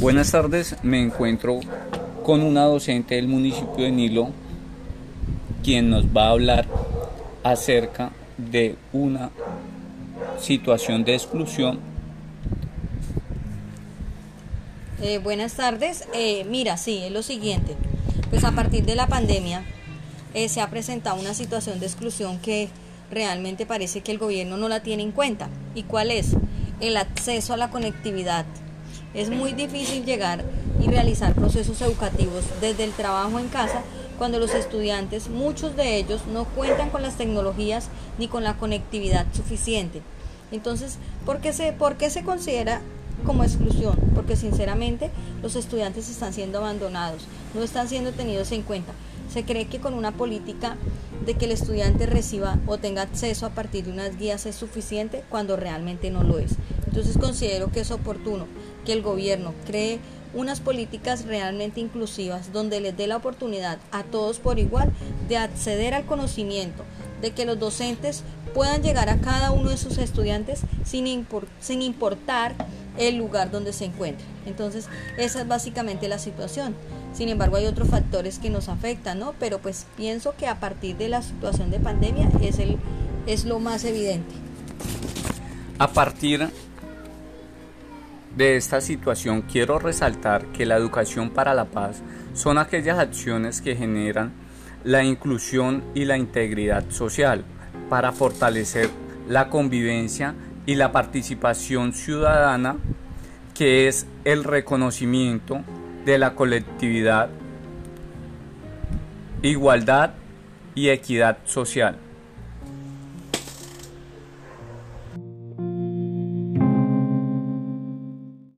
Buenas tardes, me encuentro con una docente del municipio de Nilo, quien nos va a hablar acerca de una situación de exclusión. Eh, buenas tardes, eh, mira, sí, es lo siguiente, pues a partir de la pandemia eh, se ha presentado una situación de exclusión que realmente parece que el gobierno no la tiene en cuenta. ¿Y cuál es? El acceso a la conectividad es muy difícil llegar y realizar procesos educativos desde el trabajo en casa cuando los estudiantes, muchos de ellos, no cuentan con las tecnologías ni con la conectividad suficiente. Entonces, ¿por qué se, por qué se considera como exclusión? Porque sinceramente los estudiantes están siendo abandonados, no están siendo tenidos en cuenta. Se cree que con una política de que el estudiante reciba o tenga acceso a partir de unas guías es suficiente cuando realmente no lo es. Entonces considero que es oportuno que el gobierno cree unas políticas realmente inclusivas donde les dé la oportunidad a todos por igual de acceder al conocimiento, de que los docentes puedan llegar a cada uno de sus estudiantes sin, sin importar el lugar donde se encuentren. Entonces, esa es básicamente la situación. Sin embargo, hay otros factores que nos afectan, ¿no? Pero pues pienso que a partir de la situación de pandemia es, el, es lo más evidente. A partir de esta situación quiero resaltar que la educación para la paz son aquellas acciones que generan la inclusión y la integridad social para fortalecer la convivencia y la participación ciudadana que es el reconocimiento de la colectividad, igualdad y equidad social.